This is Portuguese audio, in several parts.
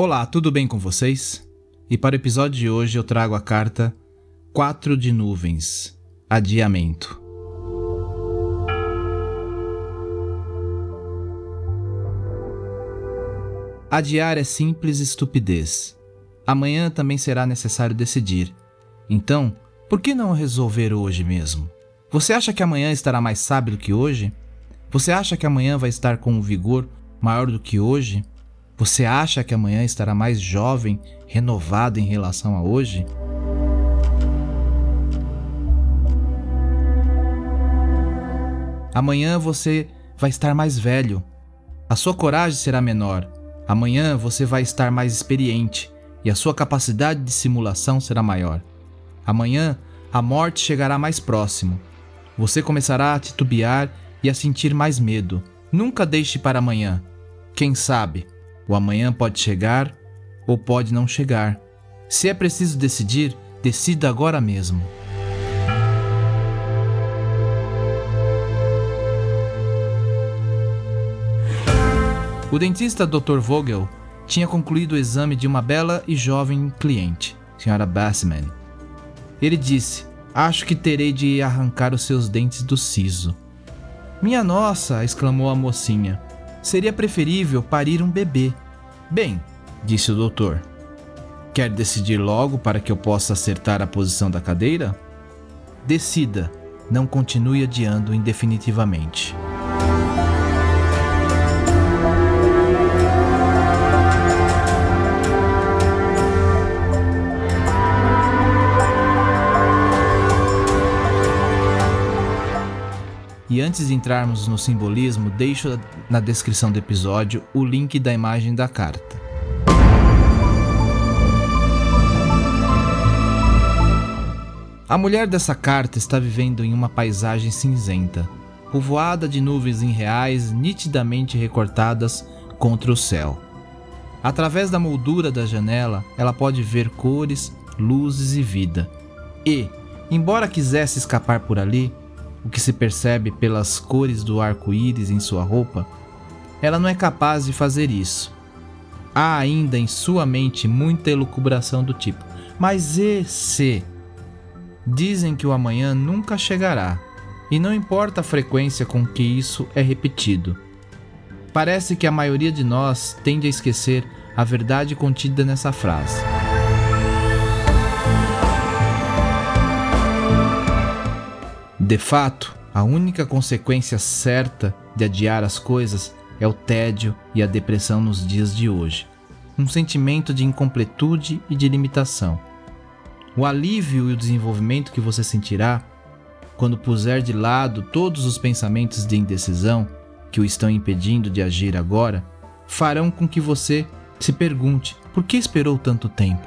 Olá, tudo bem com vocês? E para o episódio de hoje eu trago a carta 4 de nuvens Adiamento. Adiar é simples estupidez. Amanhã também será necessário decidir. Então, por que não resolver hoje mesmo? Você acha que amanhã estará mais sábio do que hoje? Você acha que amanhã vai estar com um vigor maior do que hoje? Você acha que amanhã estará mais jovem, renovado em relação a hoje? Amanhã você vai estar mais velho. A sua coragem será menor. Amanhã você vai estar mais experiente e a sua capacidade de simulação será maior. Amanhã a morte chegará mais próximo. Você começará a titubear e a sentir mais medo. Nunca deixe para amanhã. Quem sabe? O amanhã pode chegar ou pode não chegar. Se é preciso decidir, decida agora mesmo. O dentista Dr. Vogel tinha concluído o exame de uma bela e jovem cliente, Sra. Bassman. Ele disse: Acho que terei de arrancar os seus dentes do siso. Minha nossa! exclamou a mocinha. Seria preferível parir um bebê. Bem, disse o doutor. Quer decidir logo para que eu possa acertar a posição da cadeira? Decida, não continue adiando indefinitivamente. E antes de entrarmos no simbolismo, deixo na descrição do episódio o link da imagem da carta. A mulher dessa carta está vivendo em uma paisagem cinzenta, povoada de nuvens irreais nitidamente recortadas contra o céu. Através da moldura da janela, ela pode ver cores, luzes e vida. E, embora quisesse escapar por ali, o que se percebe pelas cores do arco-íris em sua roupa, ela não é capaz de fazer isso. Há ainda em sua mente muita elucubração do tipo: mas e se? Dizem que o amanhã nunca chegará, e não importa a frequência com que isso é repetido. Parece que a maioria de nós tende a esquecer a verdade contida nessa frase. De fato, a única consequência certa de adiar as coisas é o tédio e a depressão nos dias de hoje. Um sentimento de incompletude e de limitação. O alívio e o desenvolvimento que você sentirá quando puser de lado todos os pensamentos de indecisão que o estão impedindo de agir agora, farão com que você se pergunte por que esperou tanto tempo.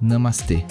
Namastê.